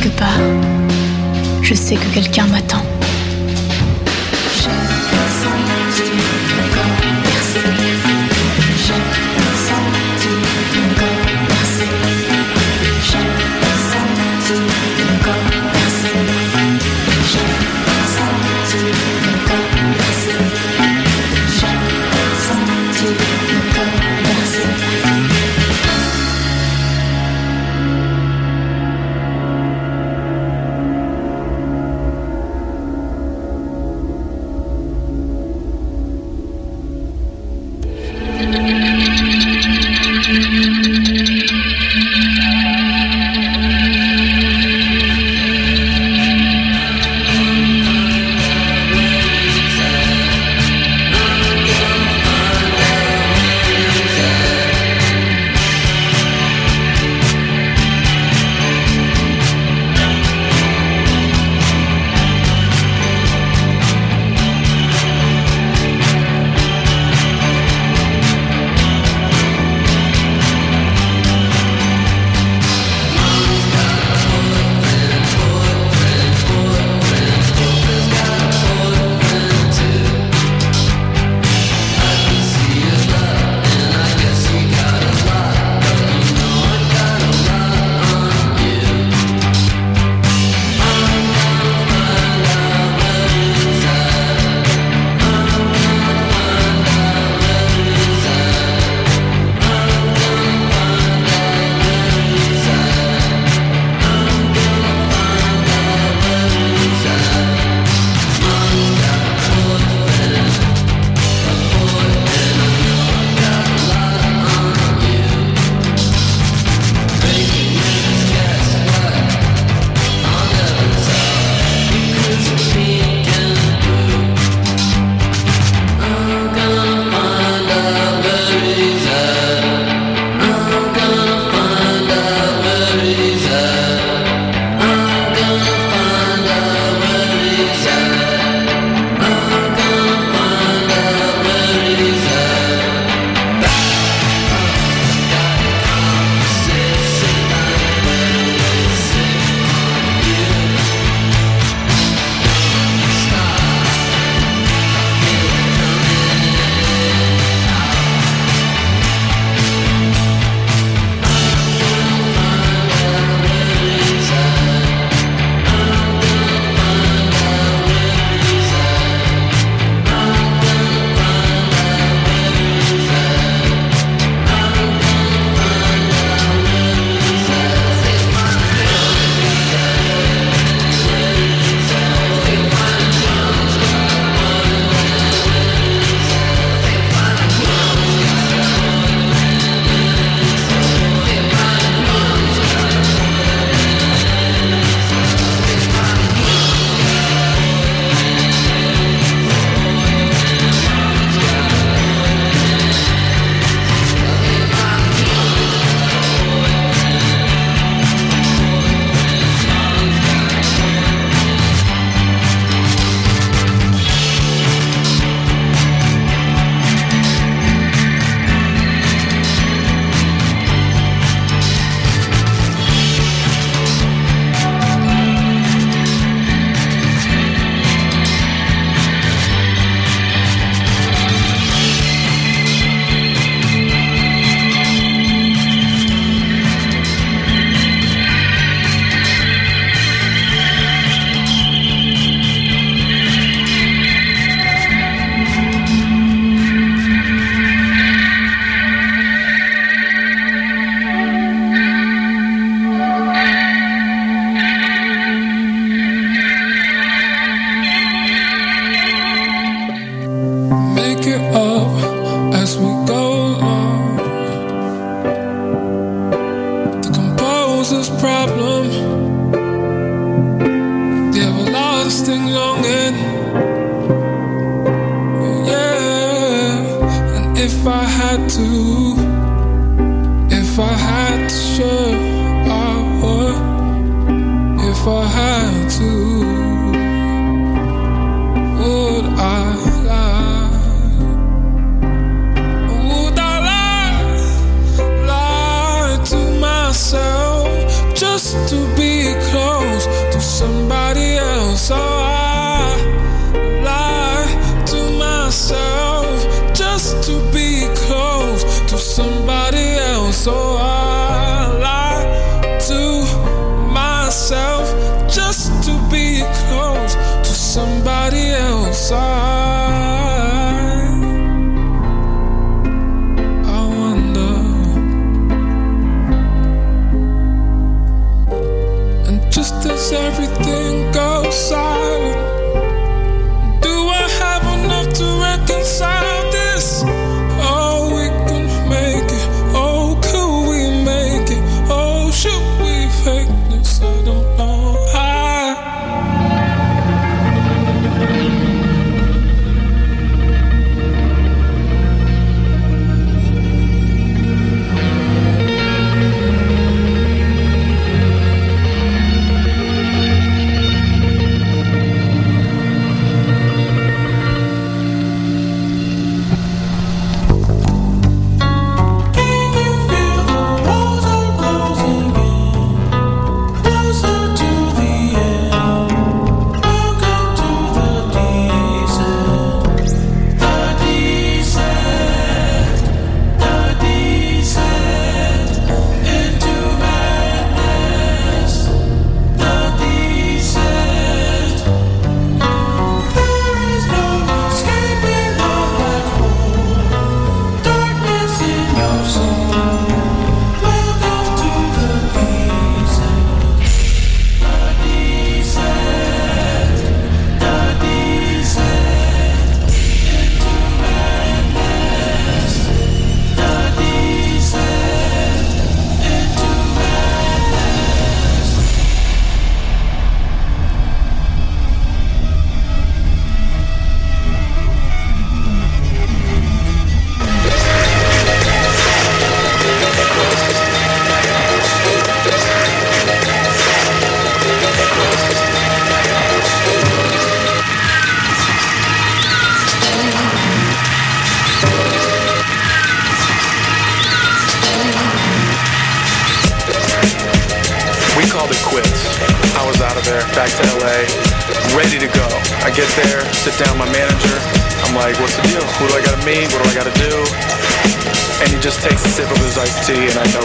quelque part, je sais que quelqu'un m'attend.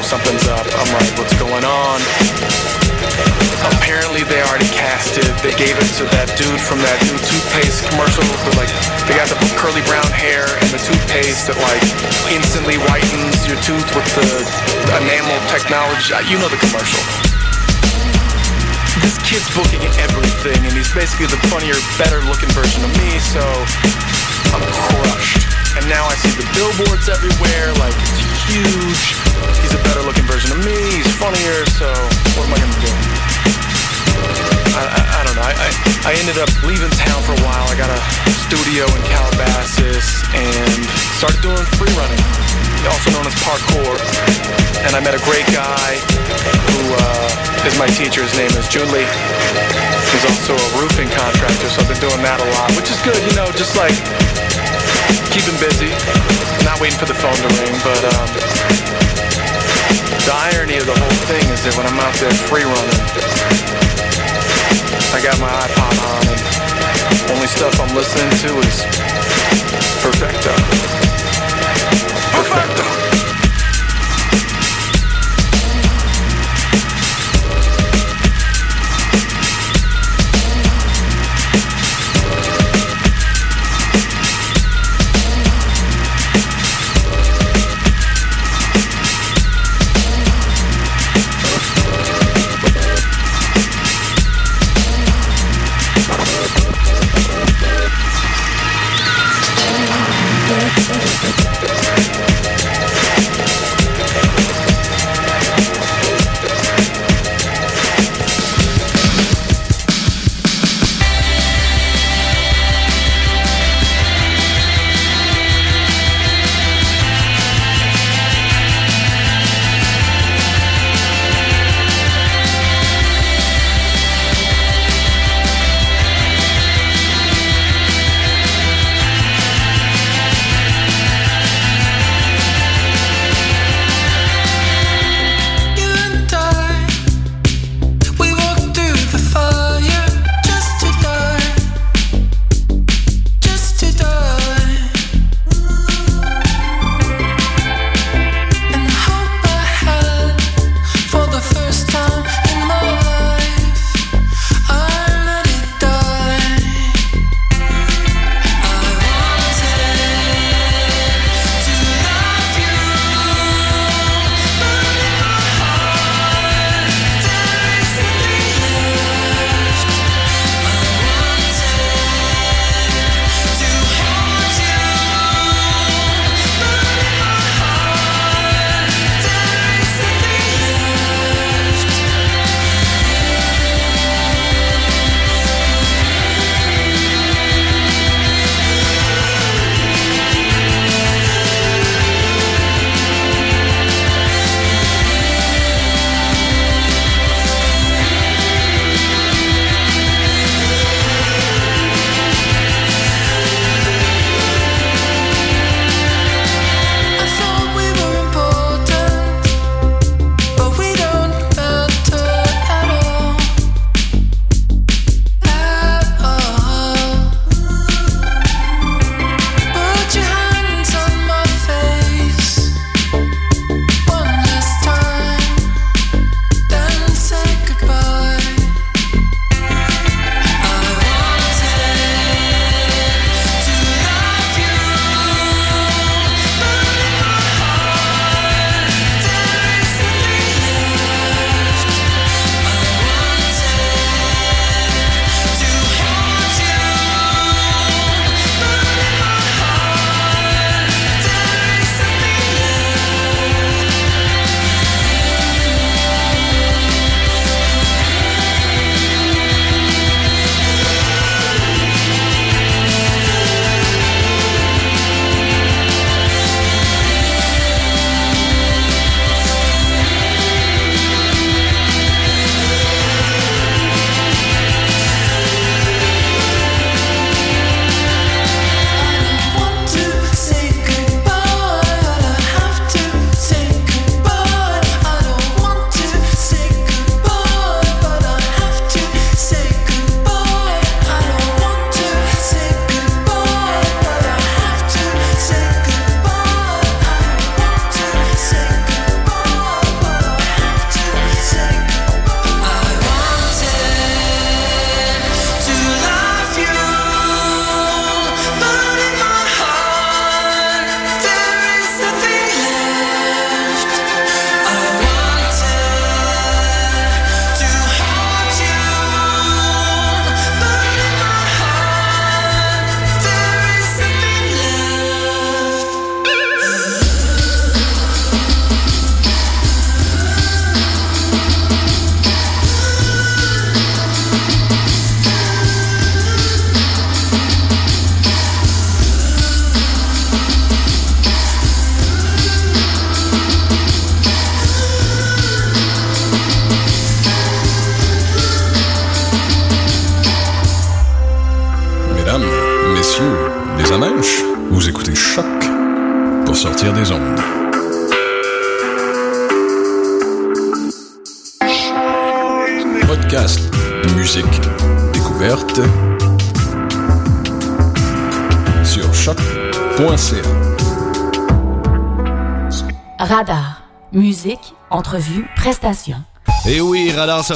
something His name is Julie. He's also a roofing contractor, so I've been doing that a lot, which is good, you know, just like keeping busy, not waiting for the phone to ring, but um, the irony of the whole thing is that when I'm out there free running, I got my iPod on and only stuff I'm listening to is Perfecto. Perfecto.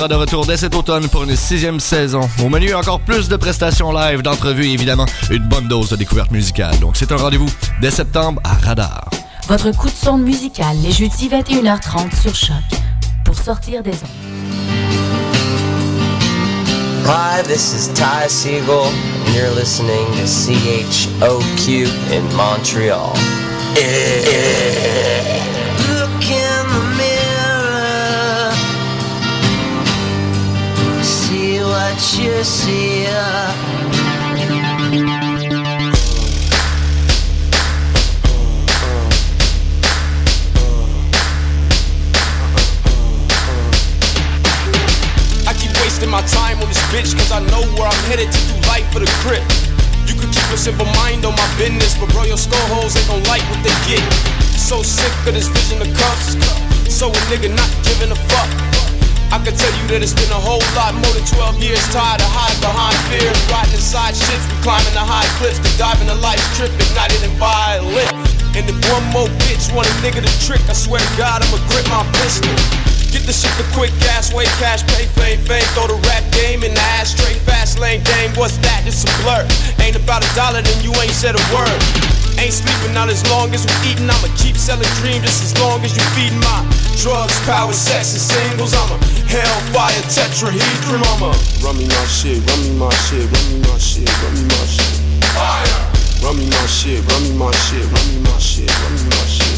De retour dès cet automne pour une sixième saison. Au menu, encore plus de prestations live, d'entrevues et évidemment une bonne dose de découverte musicale. Donc c'est un rendez-vous dès septembre à Radar. Votre coup de sonde musical les jeudis 21h30 sur Choc pour sortir des ondes. Hi, this is Ty Siegel, and you're listening to CHOQ in Montreal. Look I keep wasting my time on this bitch cause I know where I'm headed to do life for the grip. You could keep a simple mind on my business, but bro, your skull holes ain't gon' like what they get. So sick of this vision of cuffs, so a nigga not giving a fuck. I can tell you that it's been a whole lot more than 12 years tired of hiding behind fear. Riding inside ships, we climbing the high cliffs, to diving the life's trip, ignited and violent. And if one more bitch want a nigga to trick, I swear to God, I'ma grip my pistol. Get the shit the quick gas, way cash, pay fame, fame. Throw the rap game in the ashtray, fast lane game. What's that? It's a blur. Ain't about a dollar, then you ain't said a word. Ain't sleeping not as long as we eating. I'ma keep selling dreams just as long as you feeding my drugs, power, sex, and singles. I'm a hellfire tetrahedron. I'm a run me my shit, run me my shit, run me my shit, run me my shit. Fire. Run me my shit, run me my shit, run me my shit, run me my shit.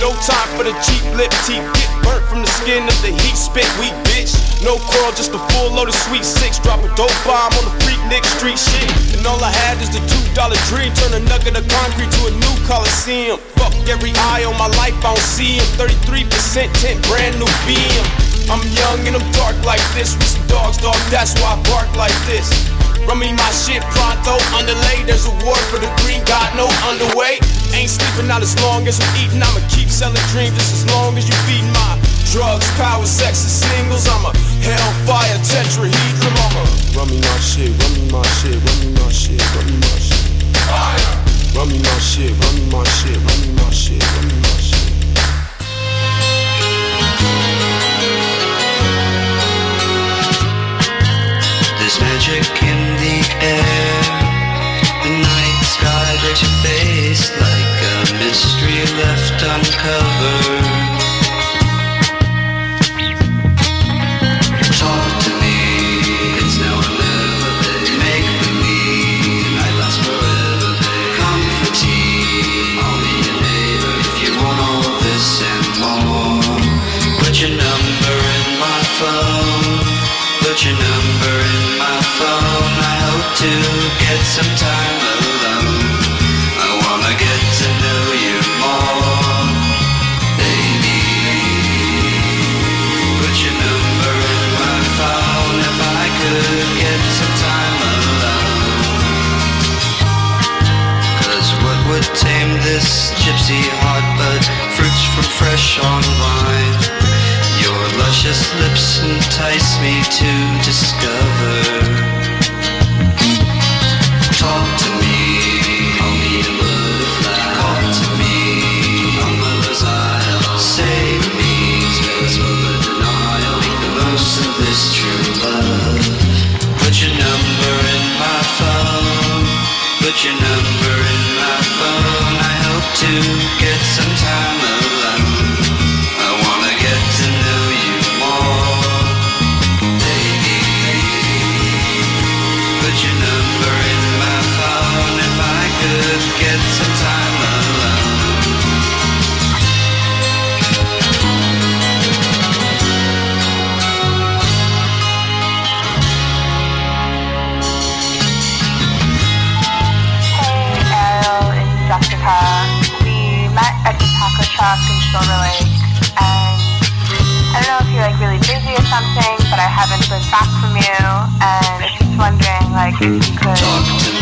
No time for the cheap lip teeth. Get burnt from the skin of the heat. Spit weak, bitch. No curl, just a full load of sweet six. Drop a dope bomb on the freak Nick Street shit. And all I had is the two dollar dream. Turn a nugget of concrete to a new coliseum. Fuck every eye on my life, I don't see him. 33% tint, brand new BM. I'm young and I'm dark like this. We some dogs, dog. That's why I bark like this. Run me my shit pronto, underlay. There's a war for the green, got no underway. Ain't sleeping out as long as I'm eating. I'ma keep selling dreams just as long as you feed my drugs, power, sex, and singles. I'm a hellfire tetrahedron. I'm a run me my shit, run me my shit, run me my shit, run me my shit. Fire. Run me my shit, run me my shit, run me my shit, run me my shit. There's magic in the air. Like a mystery left uncovered. Talk to me, it's. Make believe, forever. your neighbor if you want all this and more. Put your number in my phone. Put your number in my phone. I hope to get some time gypsy heart but fruits from fresh on vine? Your luscious lips entice me to discover. Talk to me, I'll a butterfly. Talk to me. Save me. Make the most of this true love. Put your number in my phone. Put your to haven't heard back from you, and I was just wondering like if you could.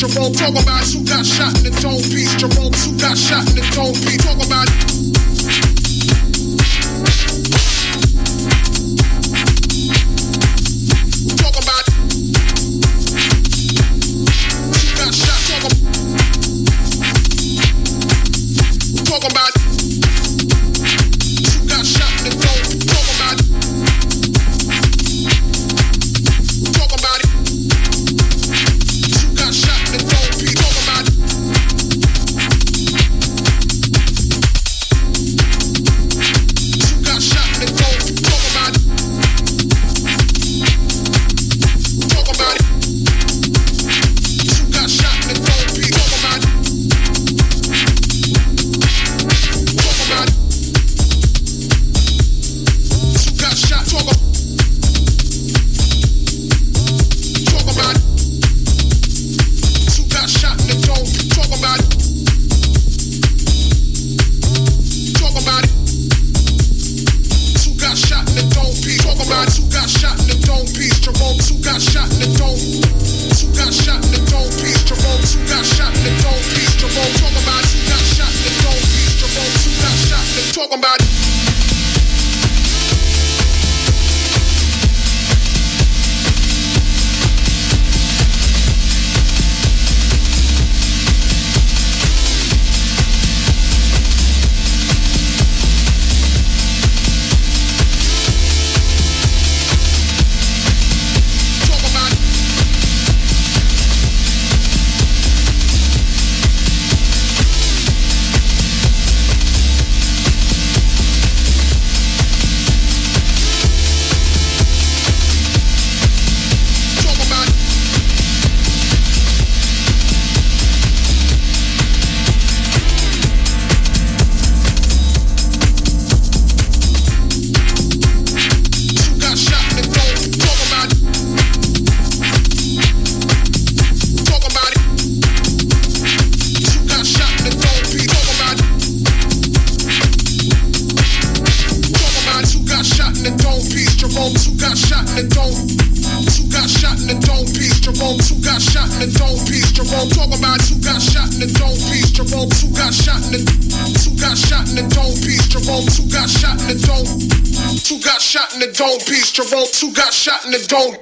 Jerome, talk about you got shot in the dome piece. Jerome, you got shot in the dome piece. Talk about got shot in the dome piece. Jerome two got shot in the dome.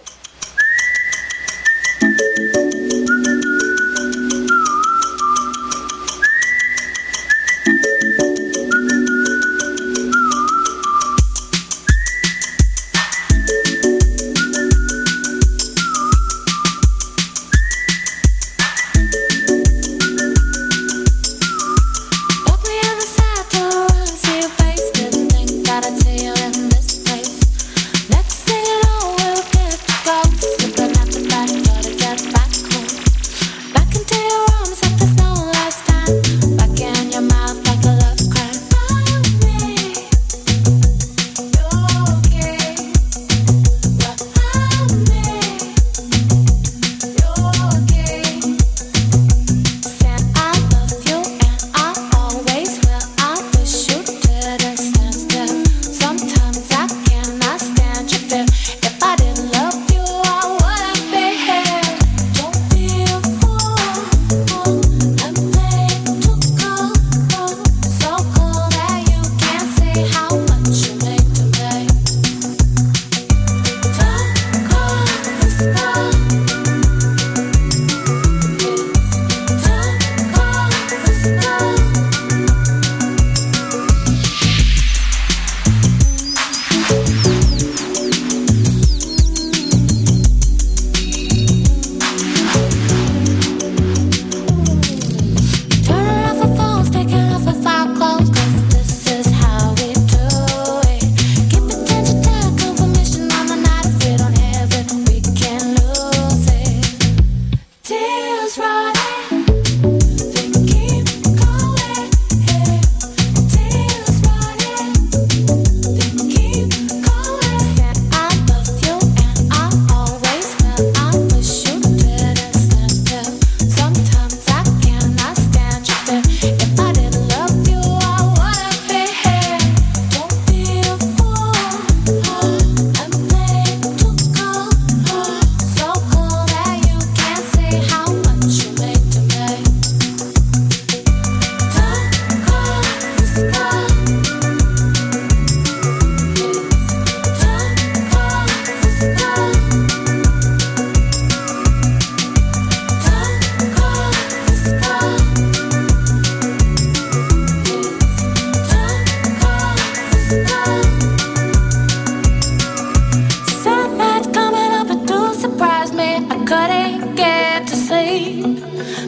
Couldn't get to sleep.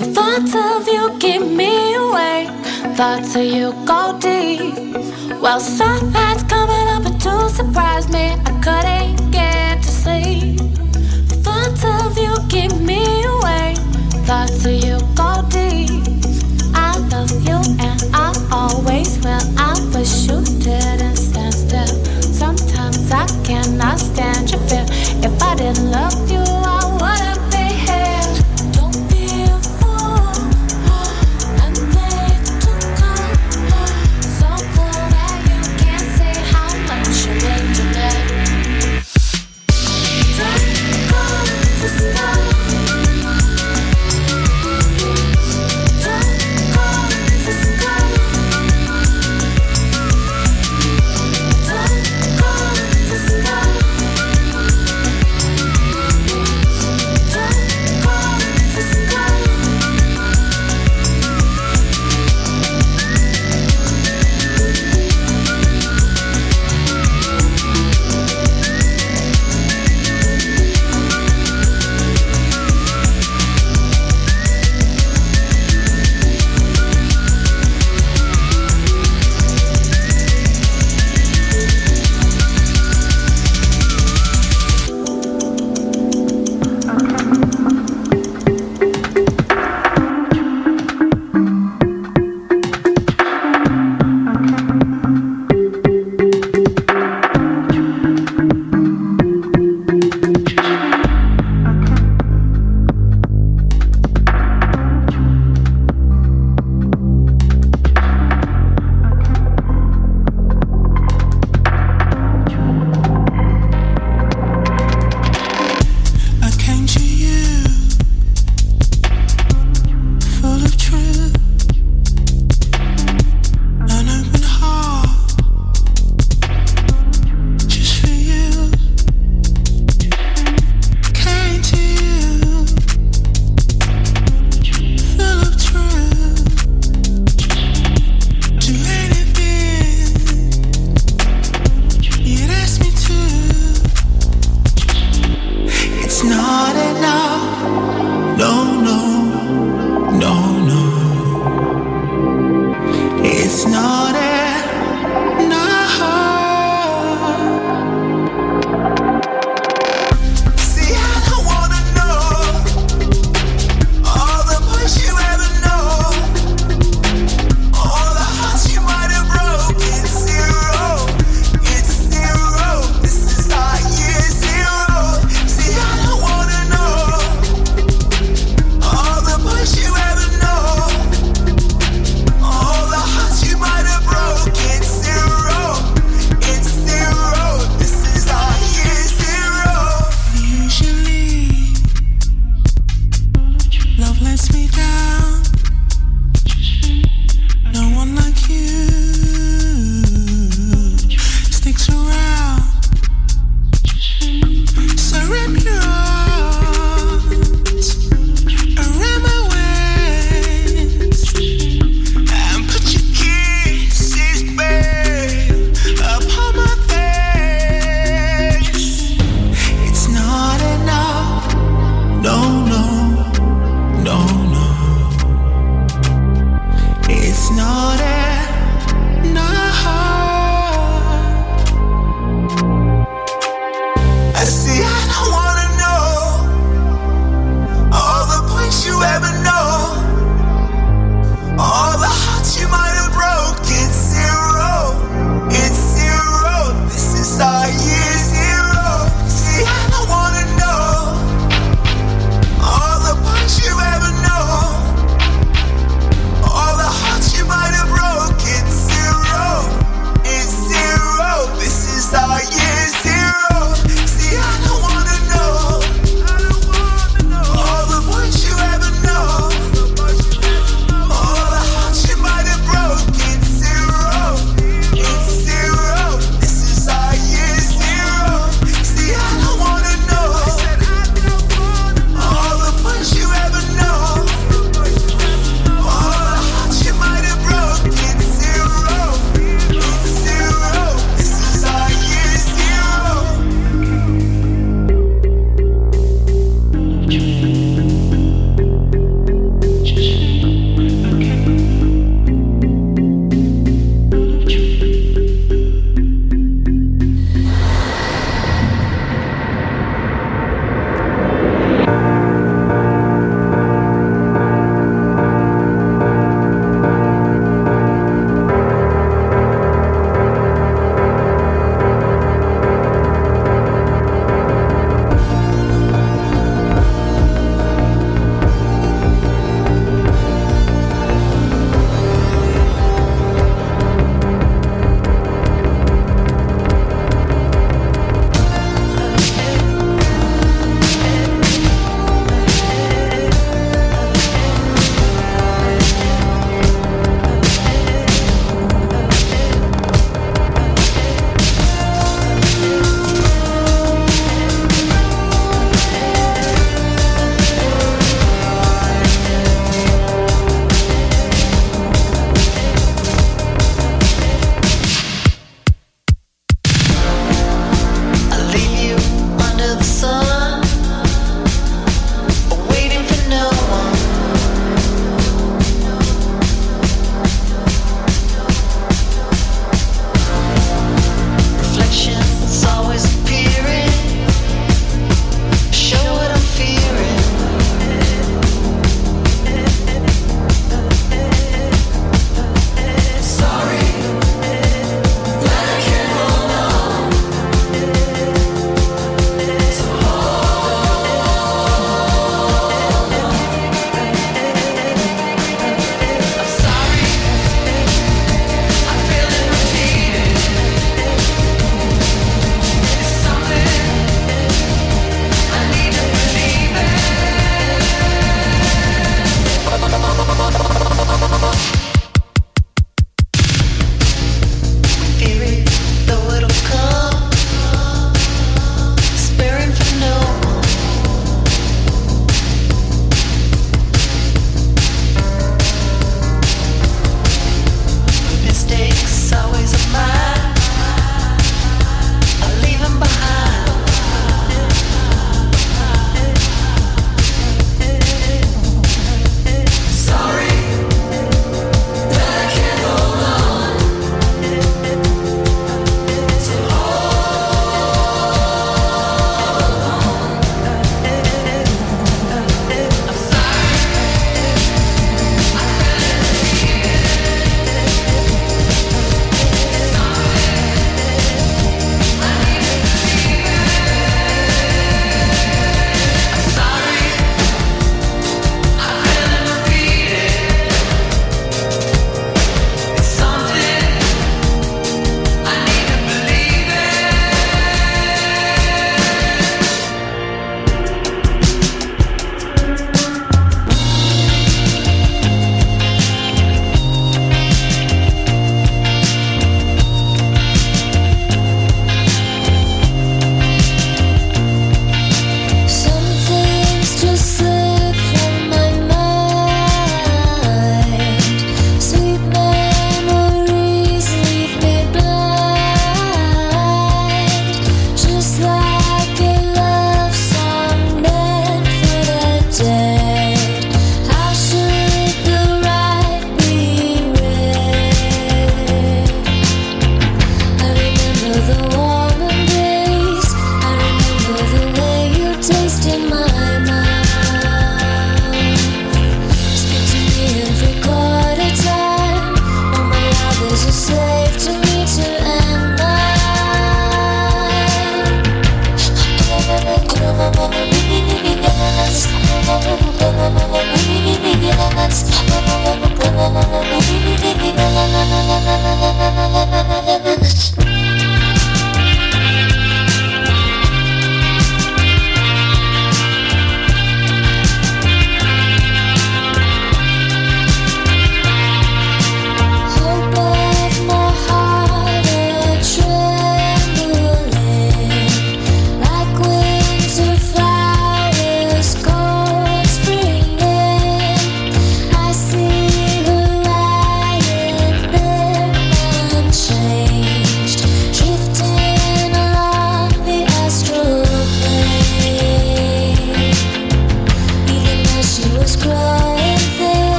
The thoughts of you keep me awake. Thoughts of you go deep. Well, sunlight's coming up, it do surprise me. I couldn't get to sleep. The thoughts of you keep me awake. Thoughts of you go deep. I love you and I always will. I wish you didn't stand still. Sometimes I cannot stand your fear. If I didn't love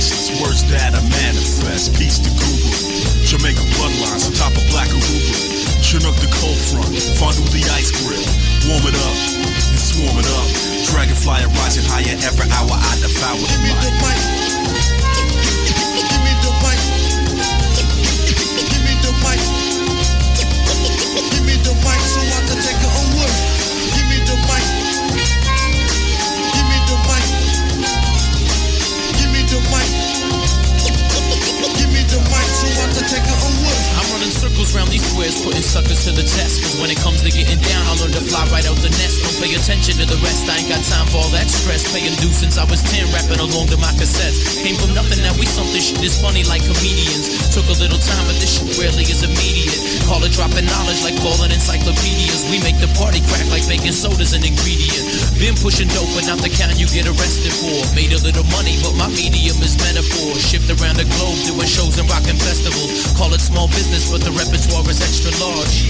prices. Words that I manifest, peace to Google. Jamaica bloodlines on top of black Aruba. Chinook the cold front, fondle the ice grill. Warm it up, and swarm it up. Dragonfly rising higher every hour I devour Give me the mic. Give me the mic. Give me the mic. Give me the mic so I circles round these squares, putting suckers to the test. Cause when it comes to getting down, I learn to fly right out the nest. Don't pay attention to the rest, I ain't got time for all that stress. Paying due since I was 10, rapping along to my cassettes. Came from nothing, now we something shit is funny like comedians. Took a little time, but this shit rarely is immediate. Call it dropping knowledge like falling encyclopedias. We make the party crack like baking soda's an ingredient. Been pushing dope, but not the kind you get arrested for. Made a little money, but my medium is metaphor. Shipped around the globe, doing shows and rocking festivals. Call it small business, but the repertoire is extra large.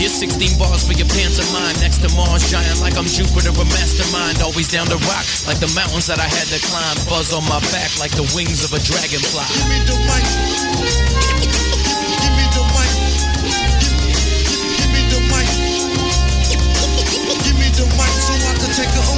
Here's 16 bars for your pantomime. Next to Mars, giant like I'm Jupiter, a mastermind. Always down to rock, like the mountains that I had to climb. Buzz on my back like the wings of a dragonfly. Give me the mic. Give me the mic. Give me the mic. Give me the mic so I can take it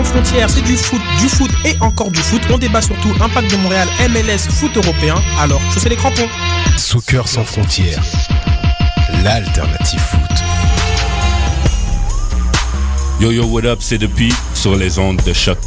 Sans frontières, c'est du foot, du foot et encore du foot. On débat surtout impact de Montréal, MLS, foot européen. Alors, chaussez les crampons. Soccer sans frontières, l'alternative foot. Yo yo, what up, c'est depuis sur les ondes de choc.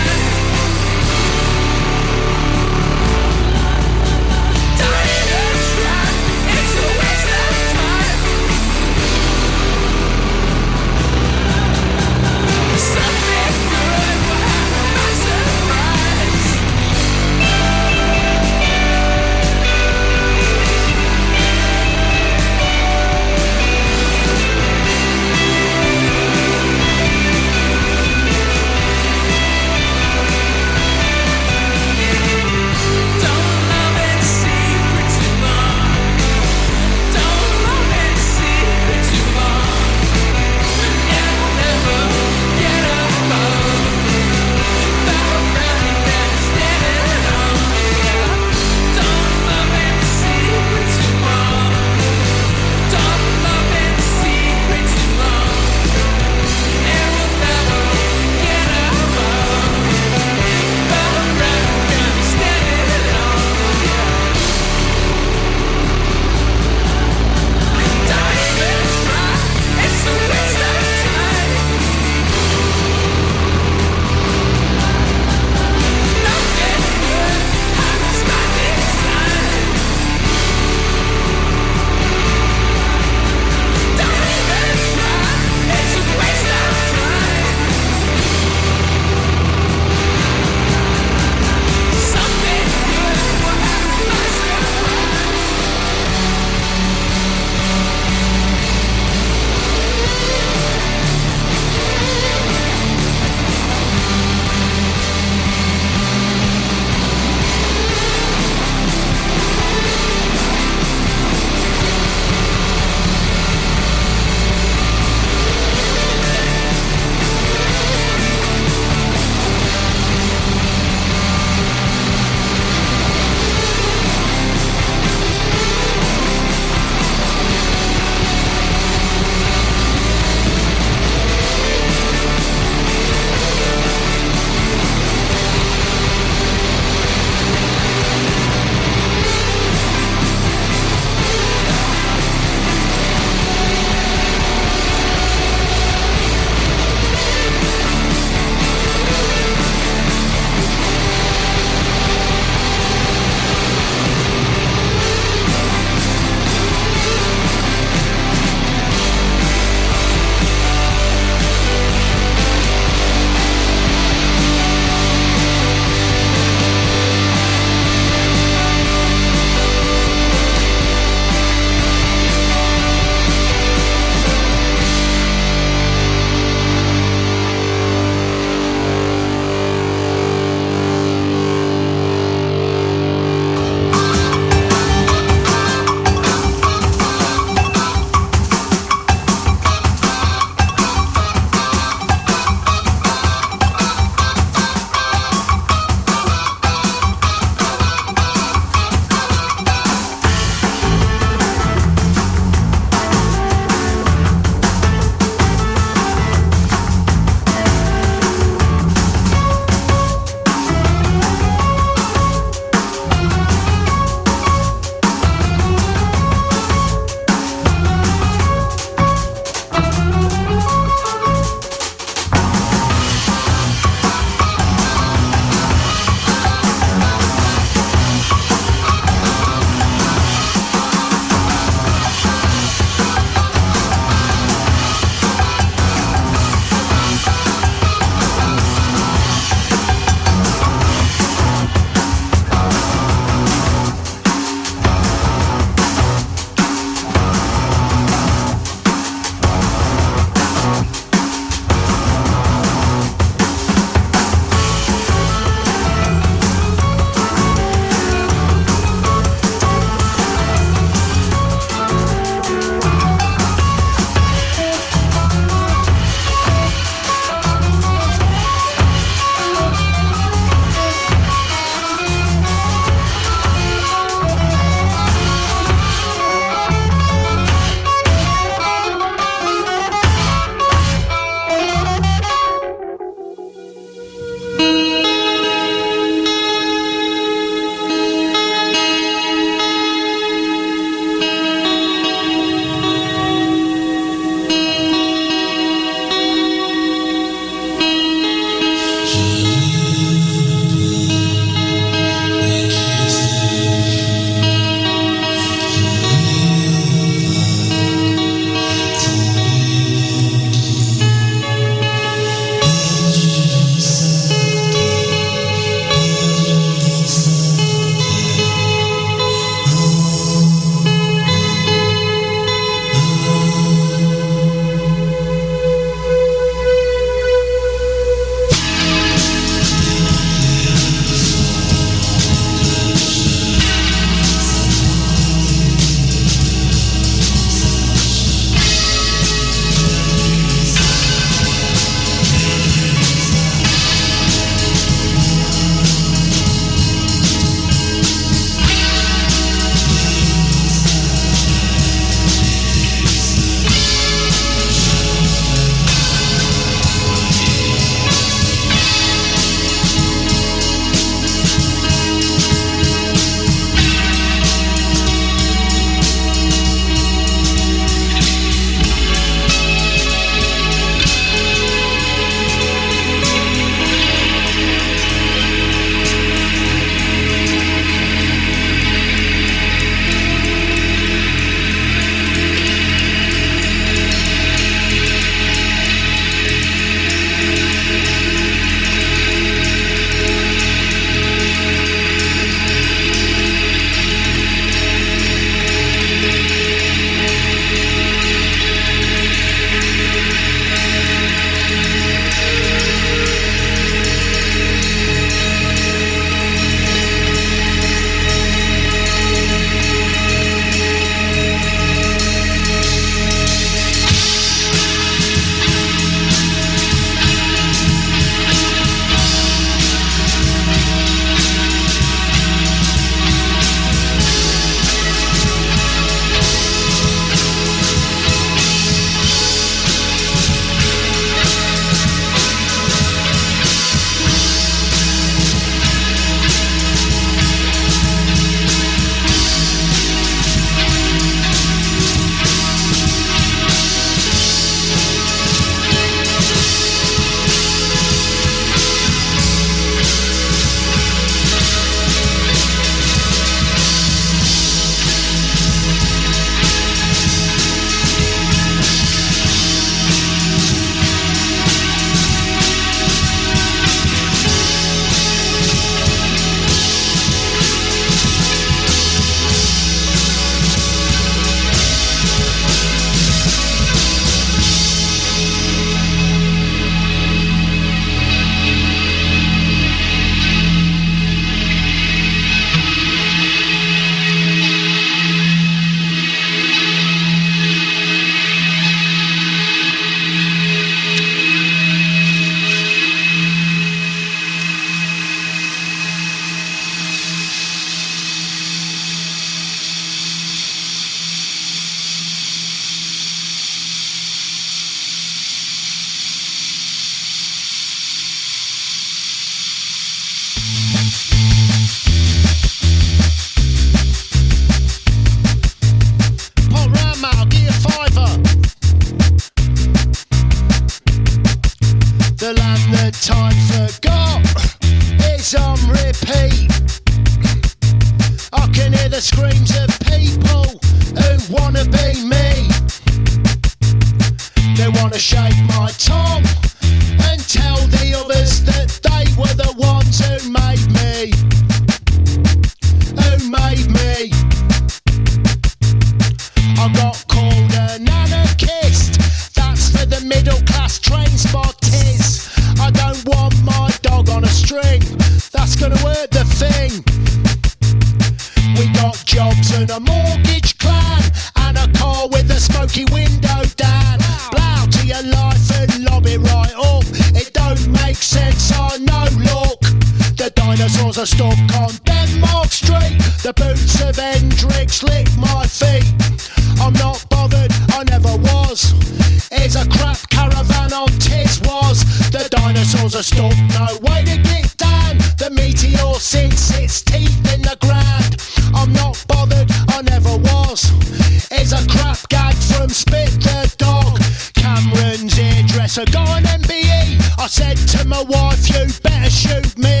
So go on MBE. I said to my wife, you better shoot me.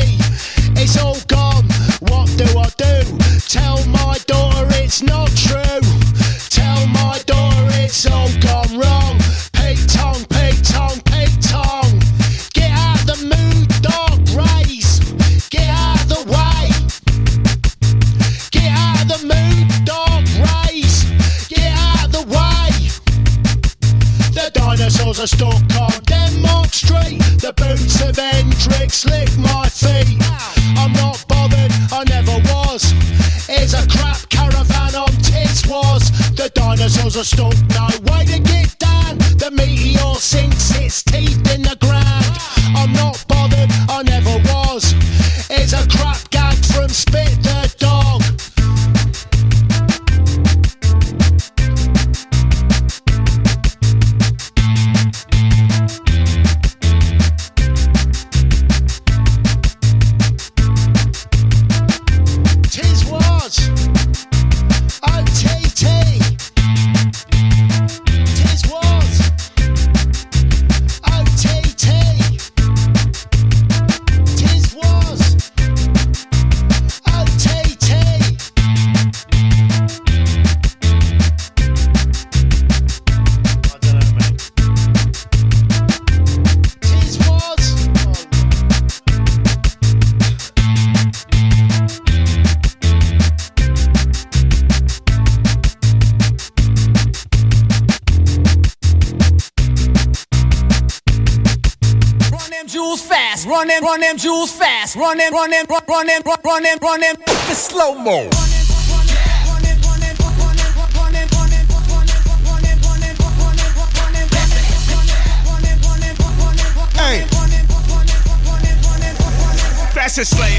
running, running, running, running, running, the slow mo. Hey. Fastest slave.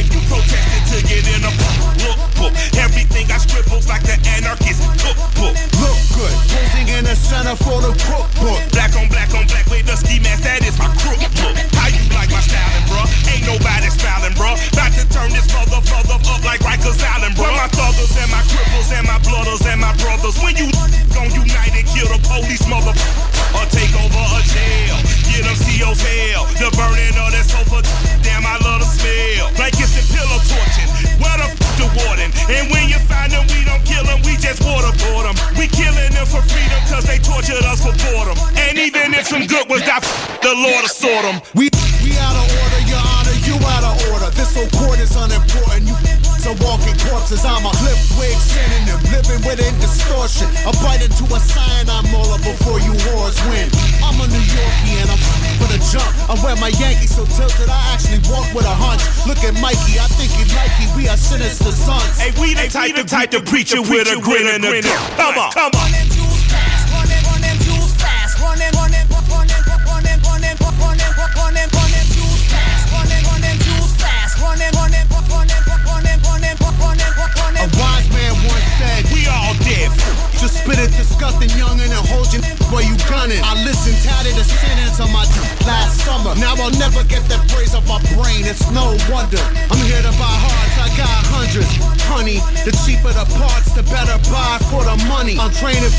them. We we out of order, your honor, you out of order. This whole court is unimportant. You are walking corpses. I'm a flip wig synonym, living within distortion. I bite into a cyanide molar before you wars win. I'm a New Yorkie and I'm for the jump. I wear my Yankees so tilted, I actually walk with a hunch. Look at Mikey, I think he Mikey. We are sinister sons. Hey, we the hey, type, we the type to preach it with a grin and a grin. Come on, come on. Just spit it, disgusting, young and hold you. where you gunning. I listen, tatted the sentence on my last summer. Now I'll never get that praise off my brain, it's no wonder. I'm here to buy hearts, I got hundreds. Honey, the cheaper the parts, the better buy for the money. I'm training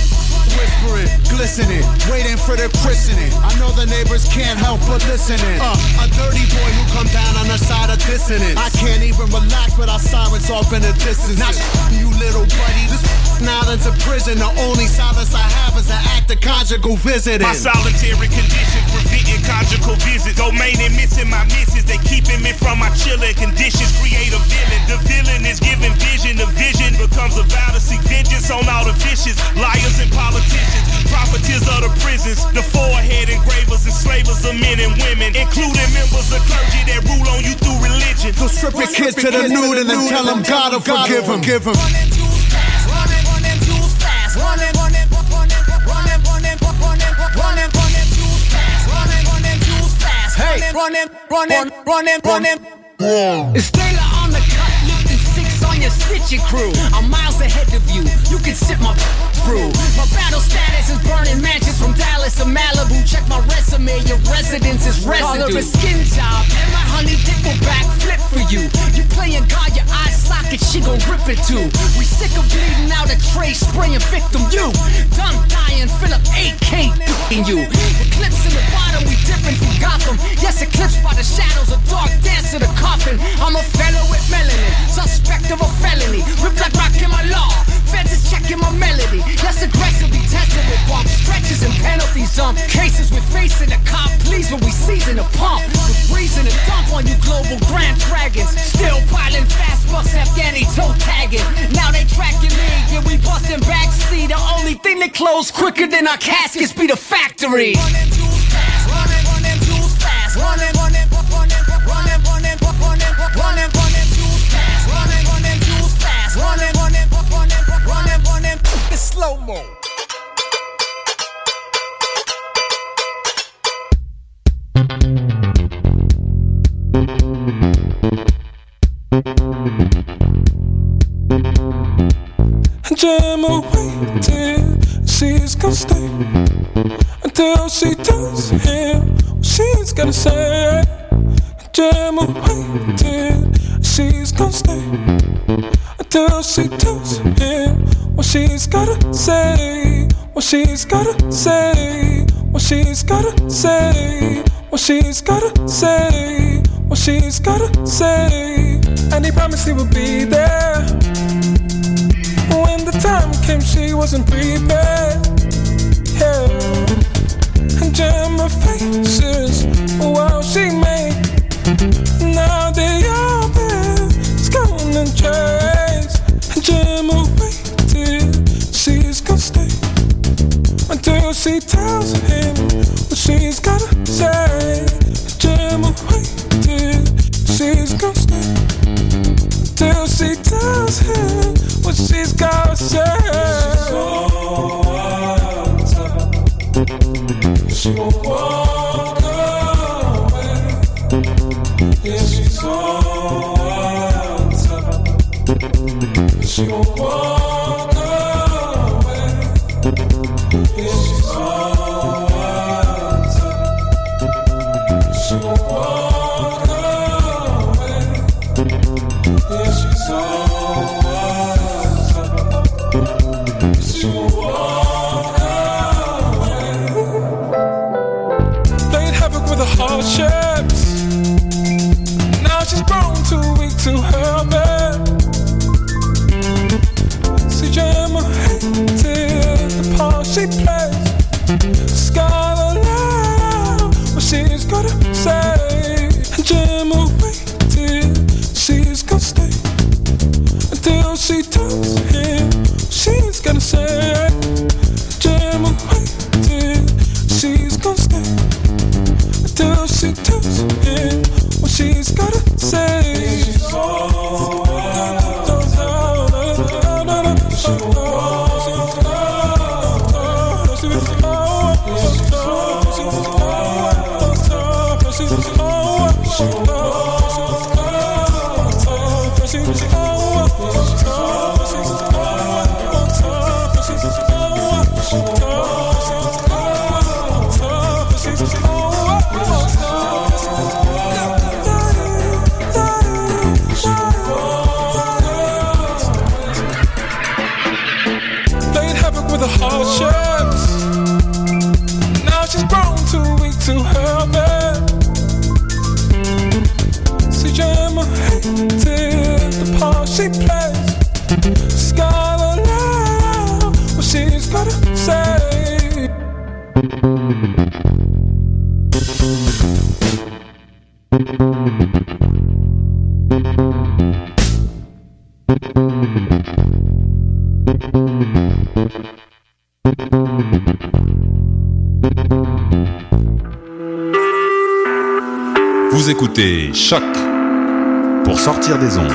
whispering, glistening, waiting for the christening. I know the neighbors can't help but listening. Uh, a dirty boy who come down on the side of dissonance. I can't even relax without sirens off in the distance. Not you little buddy. This island's a prison. The only silence I have is an act of conjugal visiting. My solitary condition preventing conjugal visits. Domain and missing my misses. They keeping me from my chilling conditions. Create a villain. The villain is giving vision. The vision becomes a vow to seek vengeance on all the vicious liars and politicians. Profiteers of the prisons. The forehead engravers, enslavers of men and women, including members of clergy that rule on you through religion. So strip your kids to the nude and then tell them God will forgive them. Give them. Hey, run them, run them, run them, run them. It's Taylor on the cut, lifting six on your stitching crew. I'm miles ahead of you. You can sip my brew. My battle status is burning mansions from Dallas to Malibu. Check my resume, your residence is residue. Her a skin job, and my honey dick will backflip for you. You playing God, your eye socket, she gon' rip it too. We sick of bleeding out a tray, spraying victim you. Done dying, fill up AK in you. Eclipse in the bottom, we dipping from Gotham. Yes, eclipsed by the shadows, a dark dance to the coffin. I'm a fellow with melanin, suspect of a felony. Rip like rock in my law. Feds is checking my melody. Less aggressively tested with stretches and penalties. on cases we're facing a cop. Please when we season a pump with reason a dump on you global grand dragons. Still piling fast bucks, Afghani toe tagging. Now they tracking me, yeah we busting backseat. The only thing that close quicker than our caskets be the factory. Running them fast, Running, running, running, running, running, running, running. Como. Jam away till she's gonna stay until she tells him what she's gonna say. Jam away till she's gonna stay until she tells she's gotta say. What she's gotta say. What she's gotta say. What she's gotta say. What she's gotta say. And he promised he would be there. When the time came, she wasn't prepared. Yeah. And Gemma faces, wow, she made. Now they all there, it's gonna change. And Gemma waited, until she tells him what she's gotta say. Gemma waited, she's gonna stay till she tells him what she's gotta say. She's so She won't walk away. Yeah, she's so She won't walk sortir des ondes.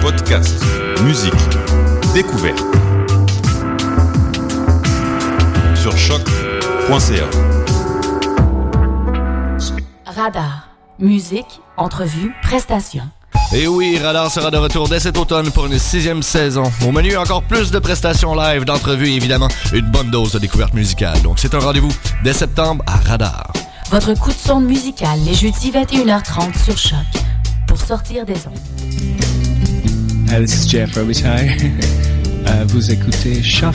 Podcast, musique, découverte. Sur choc.ca. Radar. Musique, entrevue, prestations. Et oui, Radar sera de retour dès cet automne pour une sixième saison. Au menu, encore plus de prestations live, d'entrevues et évidemment une bonne dose de découverte musicale. Donc c'est un rendez-vous dès septembre à Radar. Votre coup de sonde musical les jeudis 21h30 sur Choc. Pour sortir des ondes. Uh, this is Jeff Robitaille. uh, vous écoutez Choc.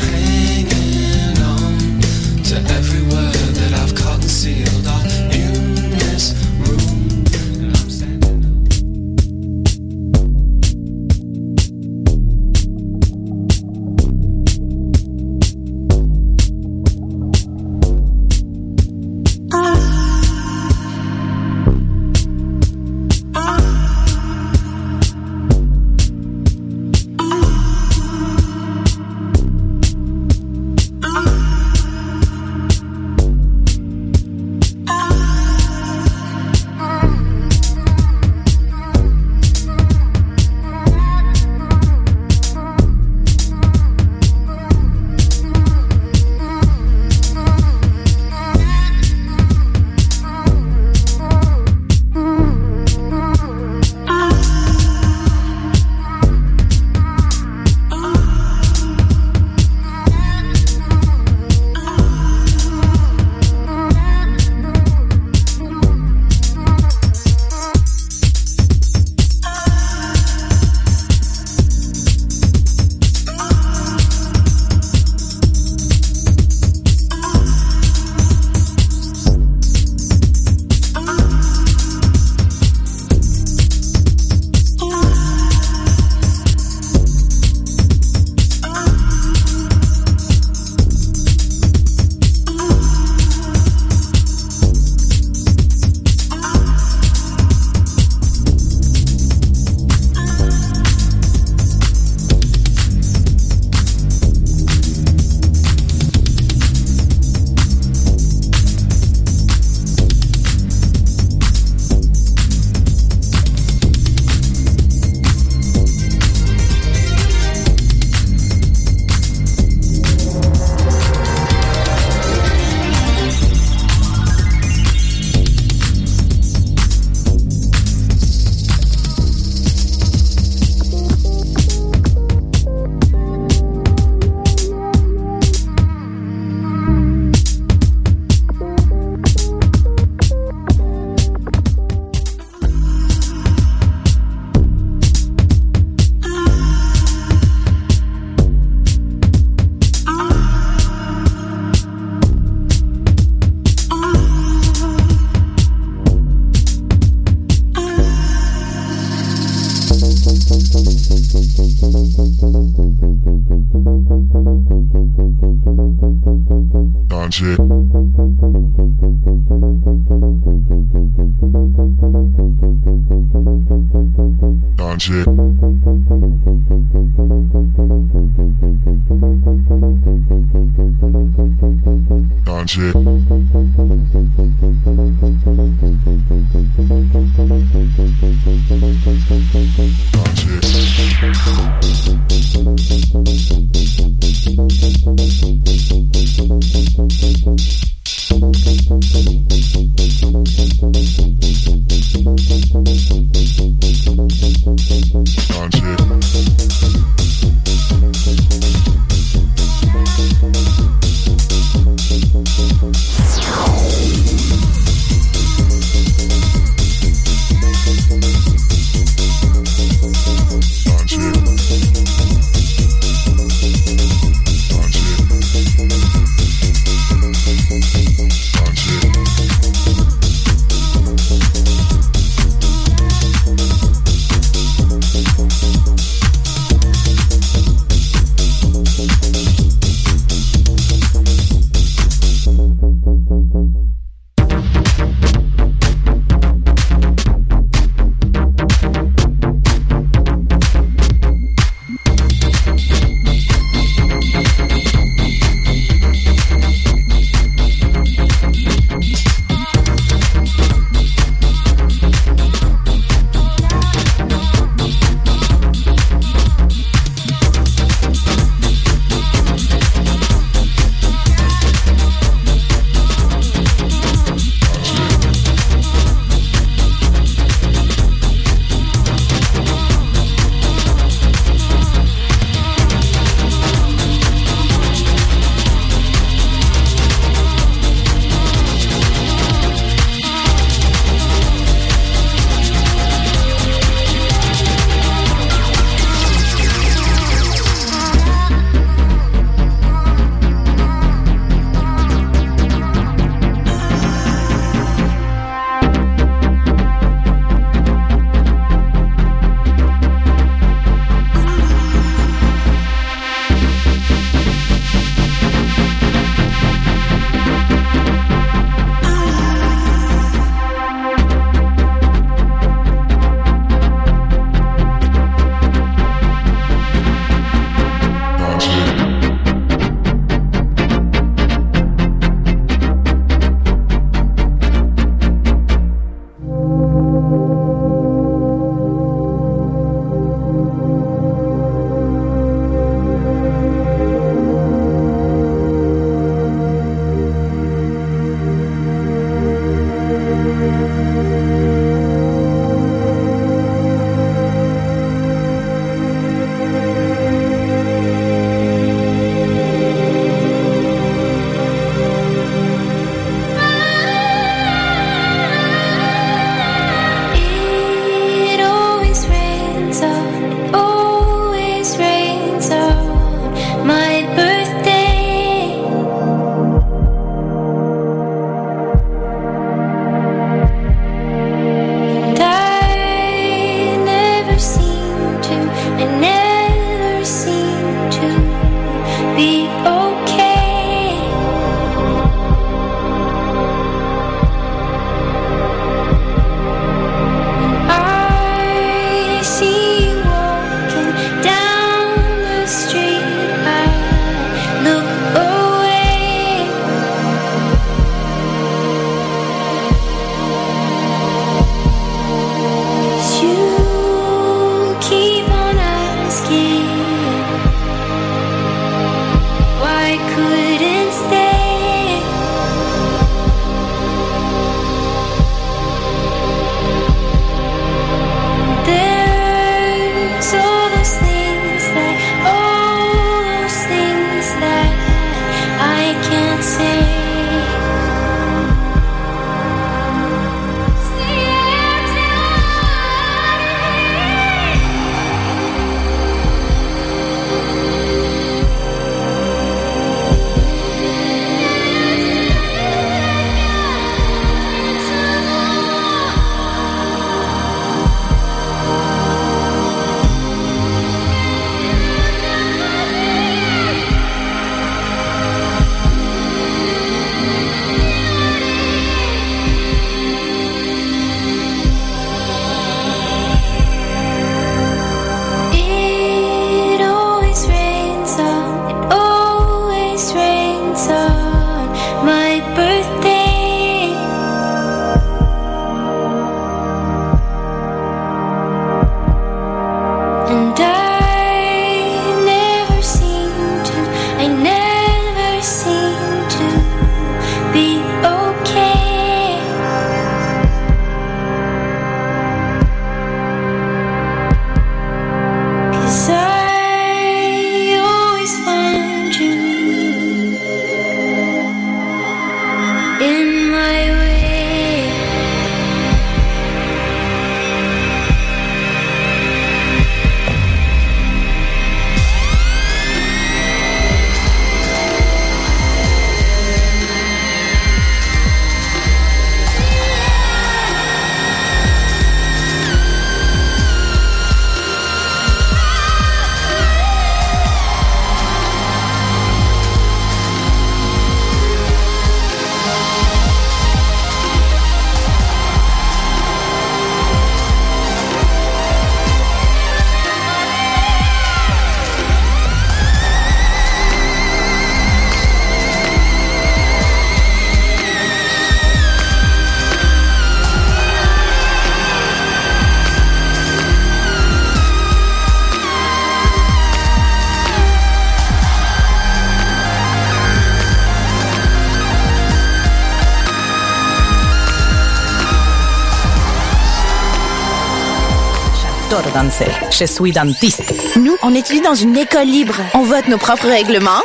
Je suis dentiste. Nous, on étudie dans une école libre. On vote nos propres règlements.